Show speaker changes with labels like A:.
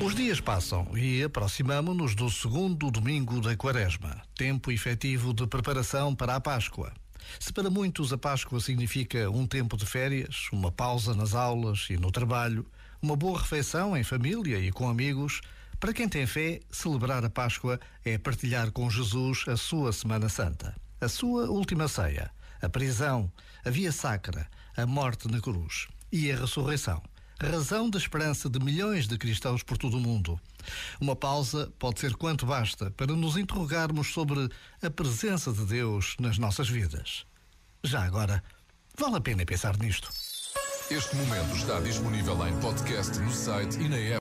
A: Os dias passam e aproximamo-nos do segundo domingo da Quaresma, tempo efetivo de preparação para a Páscoa. Se para muitos a Páscoa significa um tempo de férias, uma pausa nas aulas e no trabalho, uma boa refeição em família e com amigos, para quem tem fé, celebrar a Páscoa é partilhar com Jesus a sua Semana Santa, a sua última ceia, a prisão, a via sacra, a morte na cruz e a ressurreição razão da esperança de milhões de cristãos por todo o mundo. Uma pausa pode ser quanto basta para nos interrogarmos sobre a presença de Deus nas nossas vidas. Já agora, vale a pena pensar nisto.
B: Este momento está disponível em podcast no site e na app.